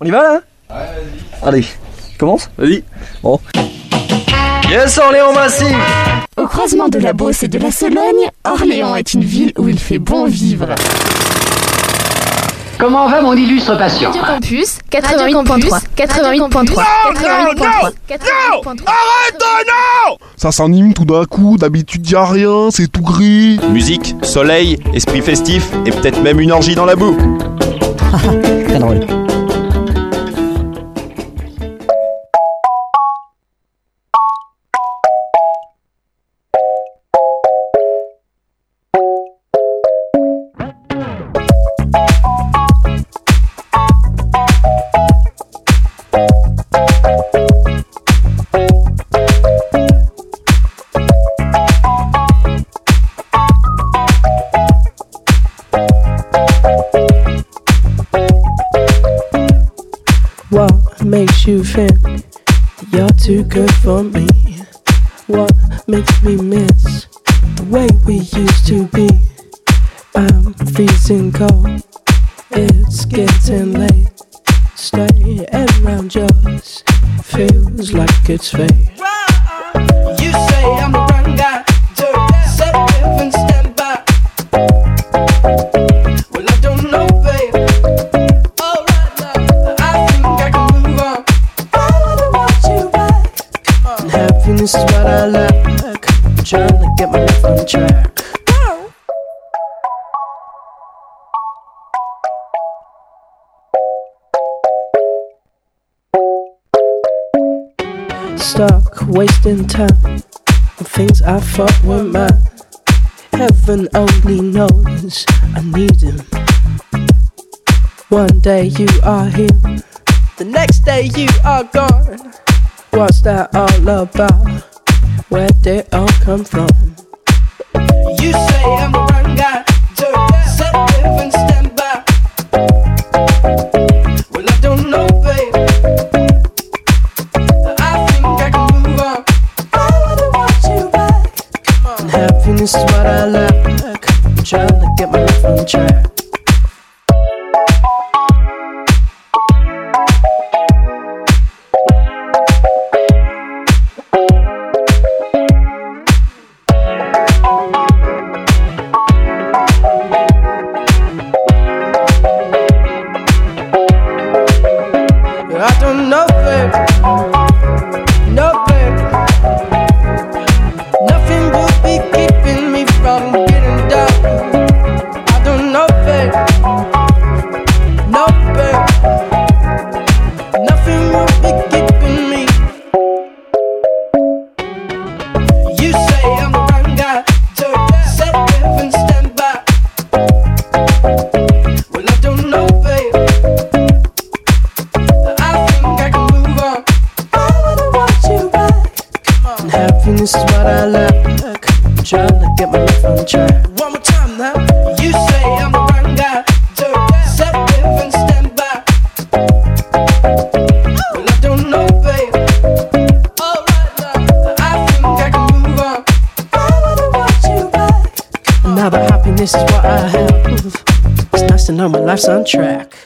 On y va là Ouais, vas-y. Allez, je commence Vas-y. Bon. Yes, Orléans Massif Au croisement de la Beauce et de la Sologne, Orléans est une ville où il fait bon vivre. Comment va mon illustre patient Radio Campus 88.3 88.3 88.3 Arrête non Ça s'anime tout d'un coup, d'habitude y a rien, c'est tout gris. Musique, soleil, esprit festif et peut-être même une orgie dans la boue. Très drôle. Freezing cold, it's getting late. Stay around just feels like it's fate. You say I'm the wrong guy, set live and stand by. Well, I don't know, babe. Alright now, I think I can move on. I wanna want you back. And happiness is what I lack. Stuck wasting time on things I thought were mine. Heaven only knows I need him. One day you are here, the next day you are gone. What's that all about? Where did it all come from? You say I'm the wrong guy, is what I lack. I'm trying to get my life on track. To know my life's on track.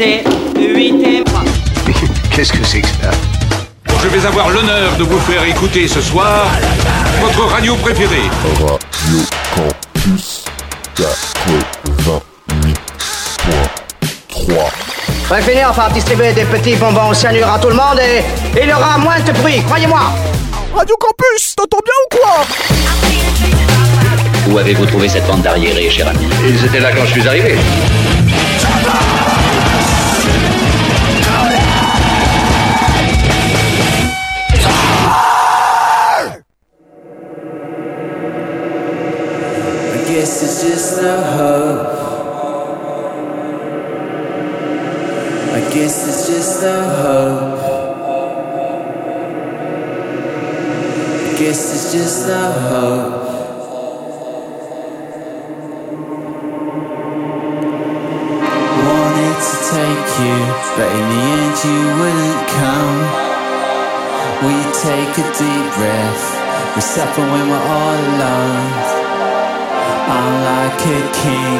8 et Qu'est-ce que c'est que ça Je vais avoir l'honneur de vous faire écouter ce soir votre radio préférée. Radio Campus 88.3 On va finir par distribuer des petits bonbons cyanure à tout le monde et il y aura moins de bruit, croyez-moi. Radio Campus, t'entends bien ou quoi? Où avez-vous trouvé cette bande d'arriérés, cher ami? Ils étaient là quand je suis arrivé. guess it's just the hope. I guess it's just the hope. I guess it's just the hope. Wanted to take you, but in the end you wouldn't come. We take a deep breath. We suffer when we're all alone. I'm like a king,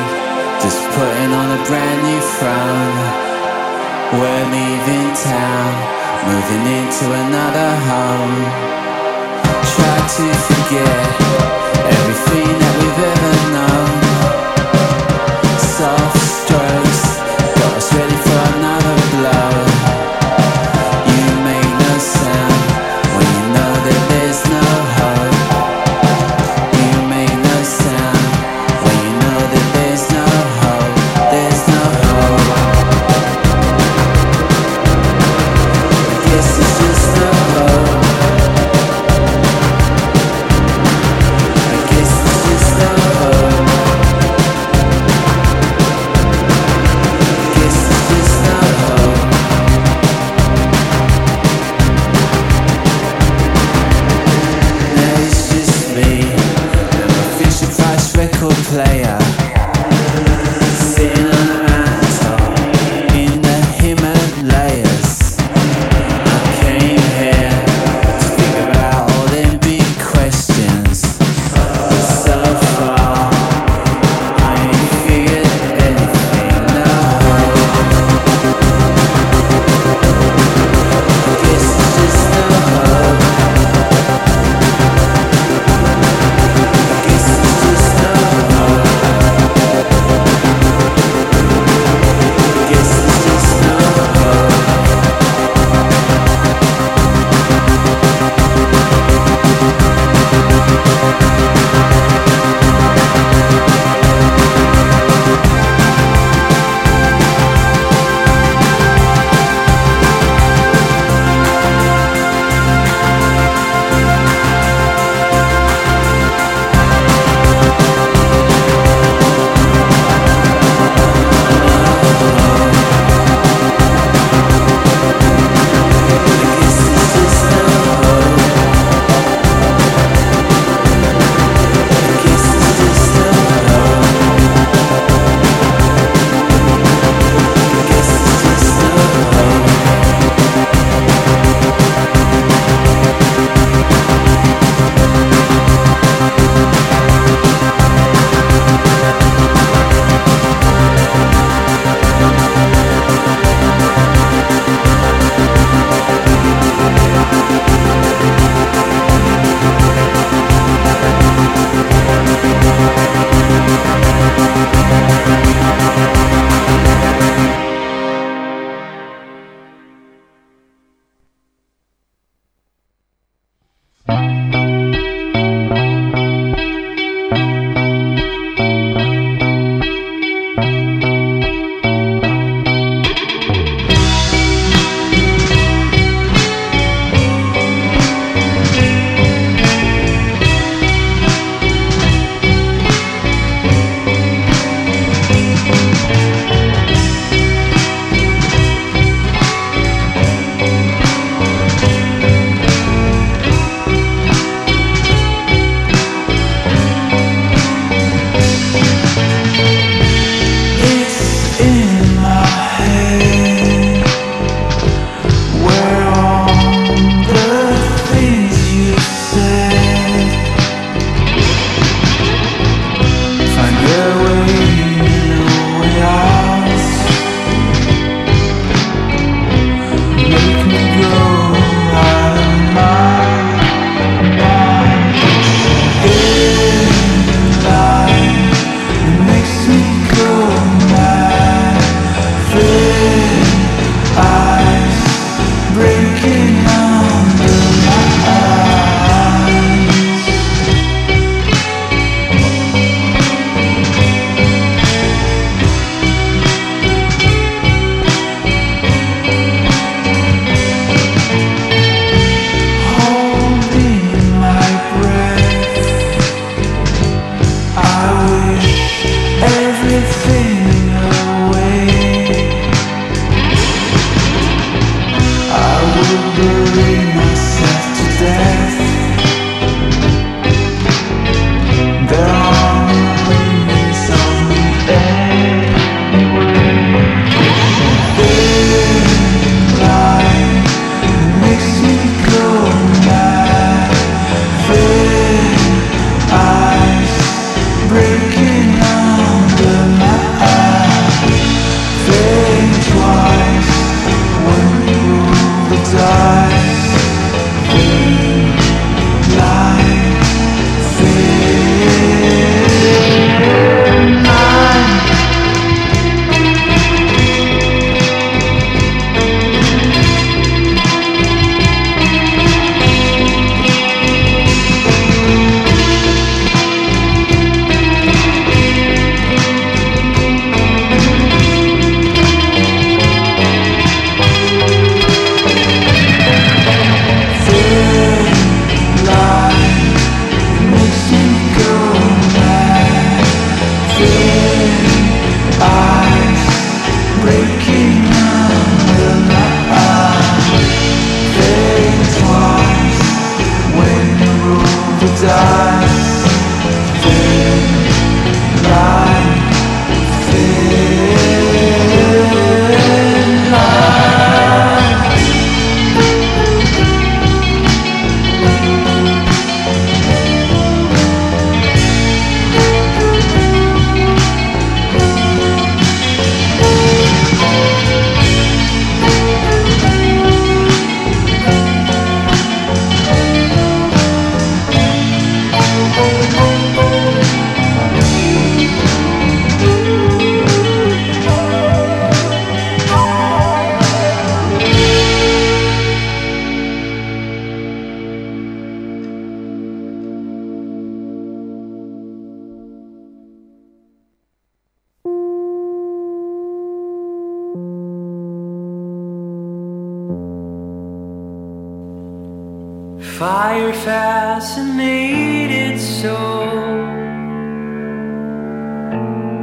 just putting on a brand new frown. We're leaving town, moving into another home. Try to forget everything that we've ever known.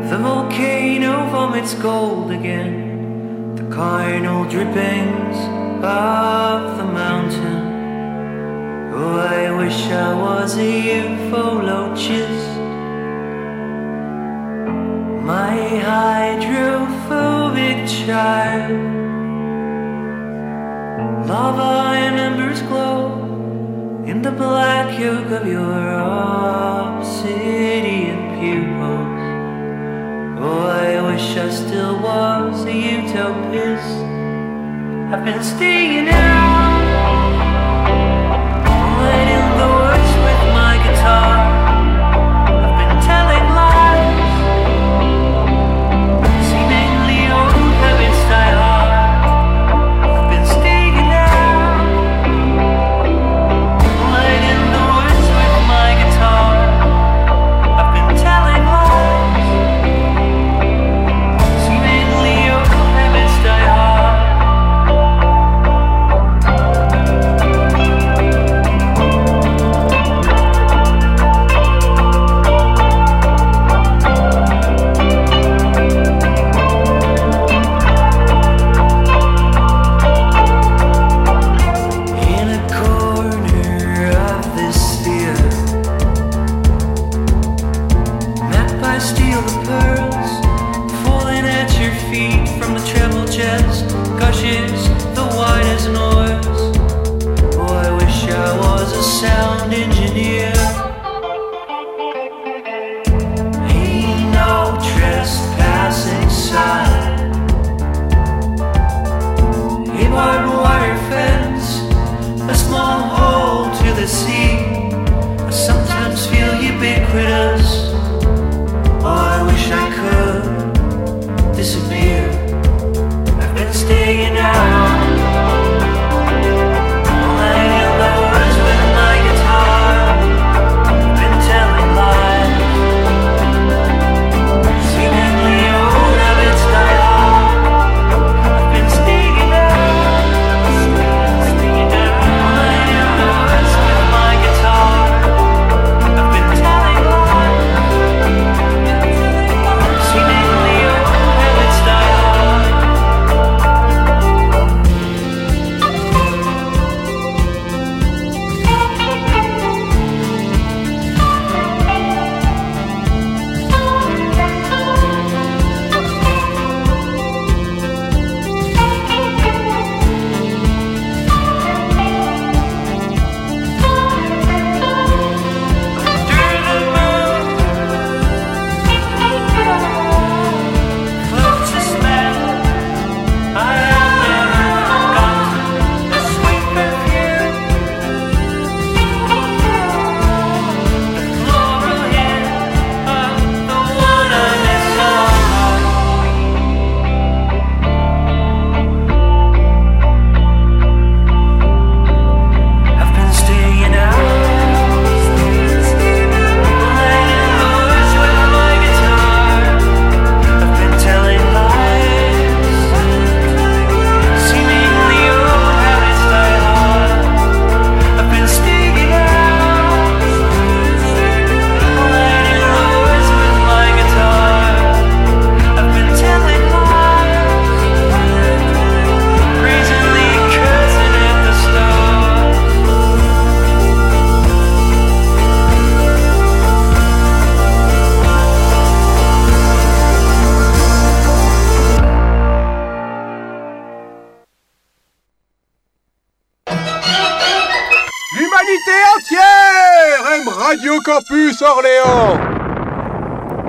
The volcano vomits gold again, the carnal drippings of the mountain. Oh, I wish I was a ufologist. My hydrophobic child, lava and embers glow in the black yolk of your obsidian pupil. Oh, I wish I still was a utopist. I've been staying out, letting the words with my guitar.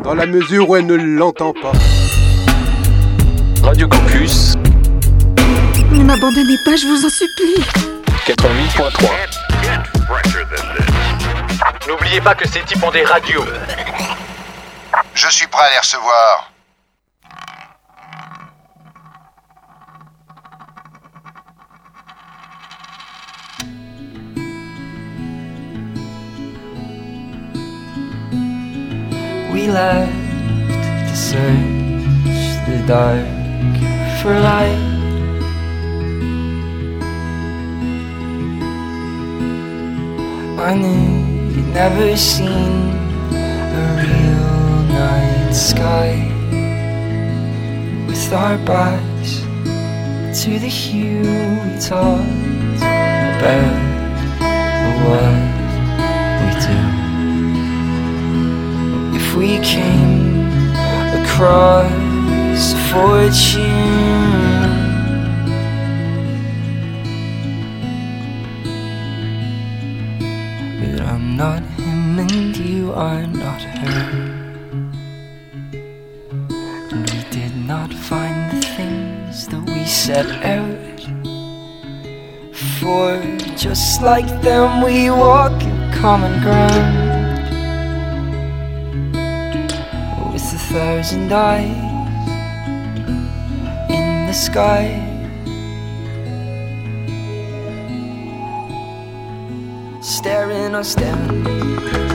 Dans la mesure où elle ne l'entend pas. Radio Campus. Ne m'abandonnez pas, je vous en supplie. 88.3. N'oubliez pas que ces types ont des radios. Je suis prêt à les recevoir. left to search the dark for light. I knew you'd never seen a real night sky with our backs to the hue we talked about what we do we came across fortune. But I'm not him and you are not her. And we did not find the things that we set out for. Just like them, we walk in common ground. thousand eyes in the sky. Staring us down.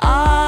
I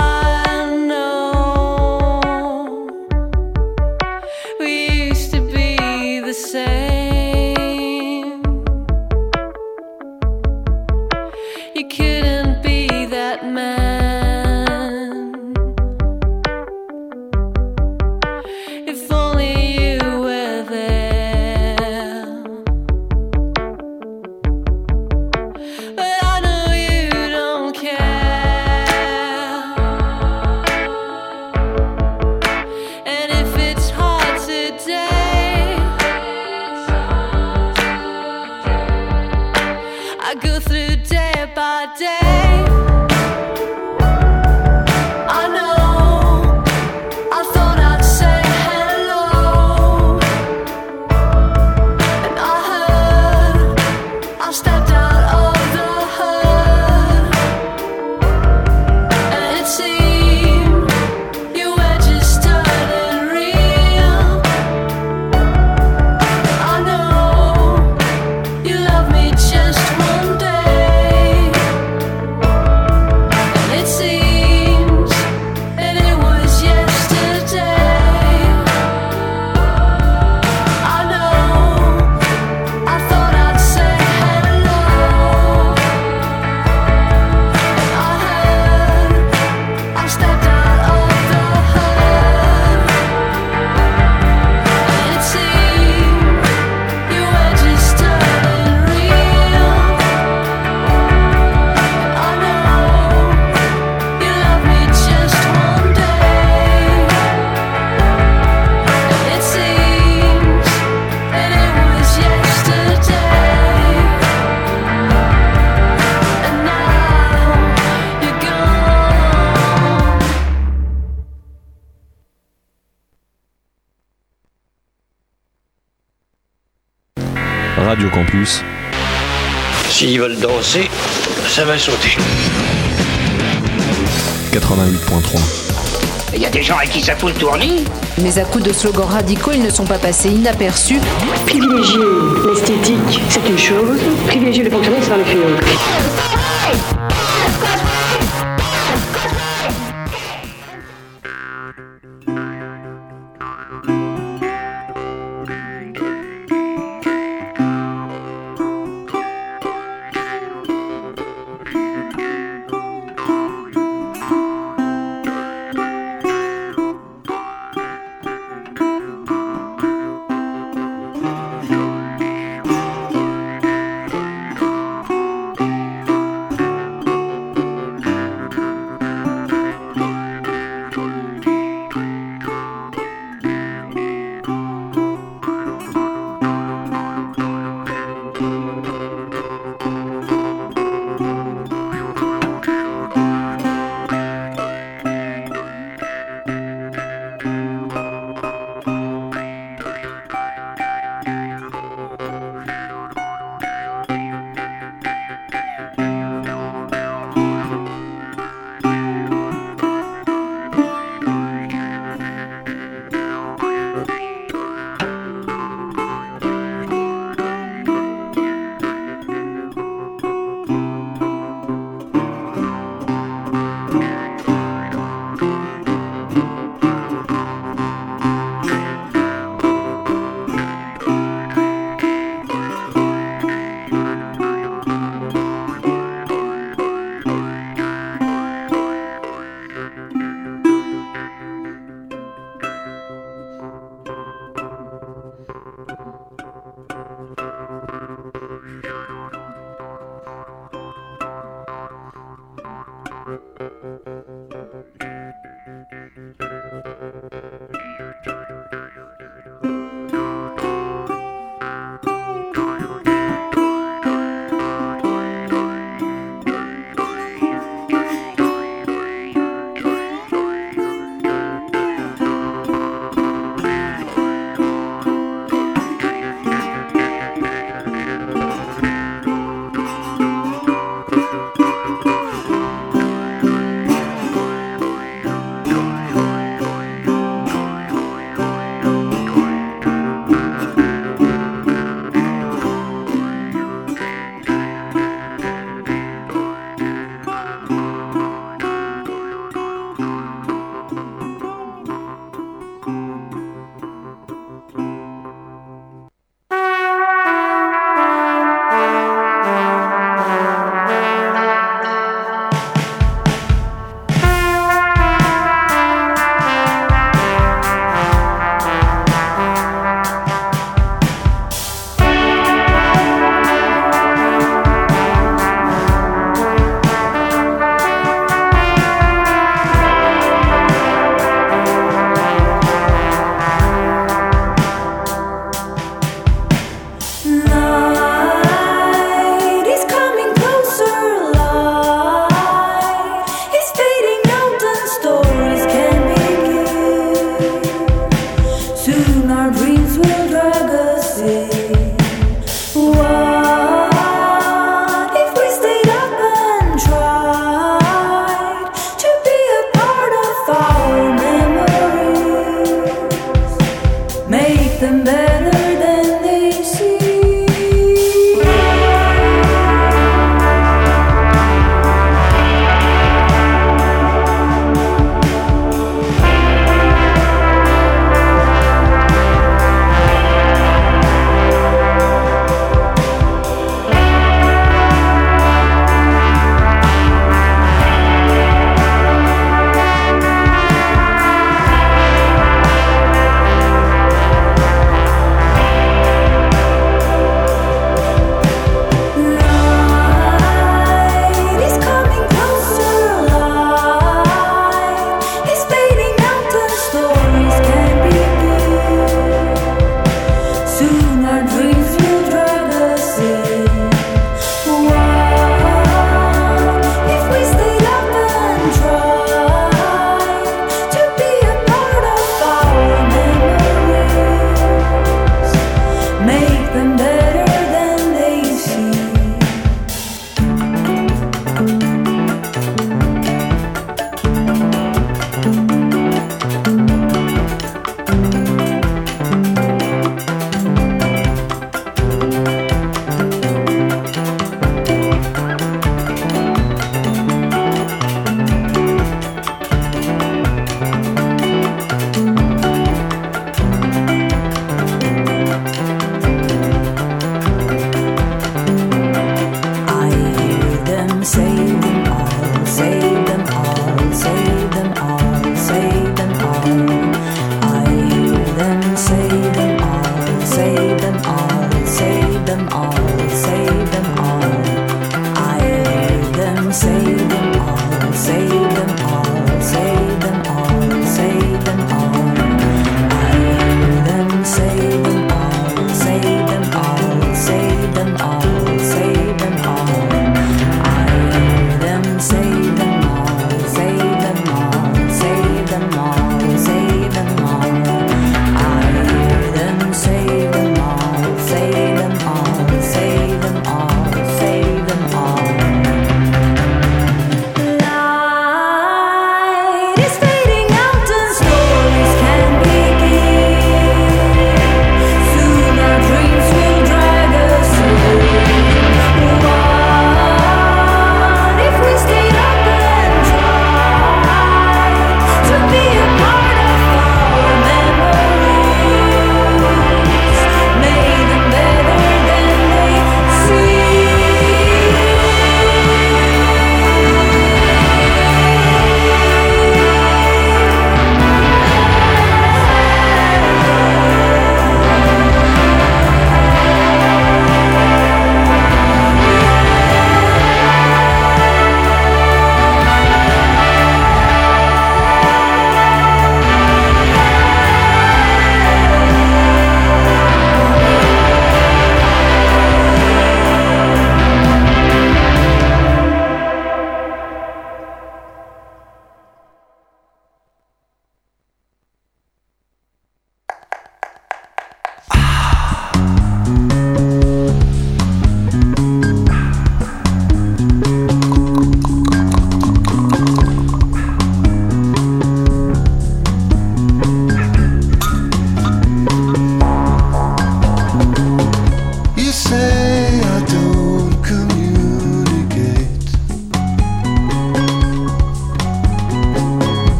S'ils veulent danser, ça va sauter. 88.3. Il y a des gens à qui ça fout le tournis. Mais à coups de slogans radicaux, ils ne sont pas passés inaperçus. Privilégier l'esthétique, c'est une chose. Privilégier le fonctionnel, c'est dans le.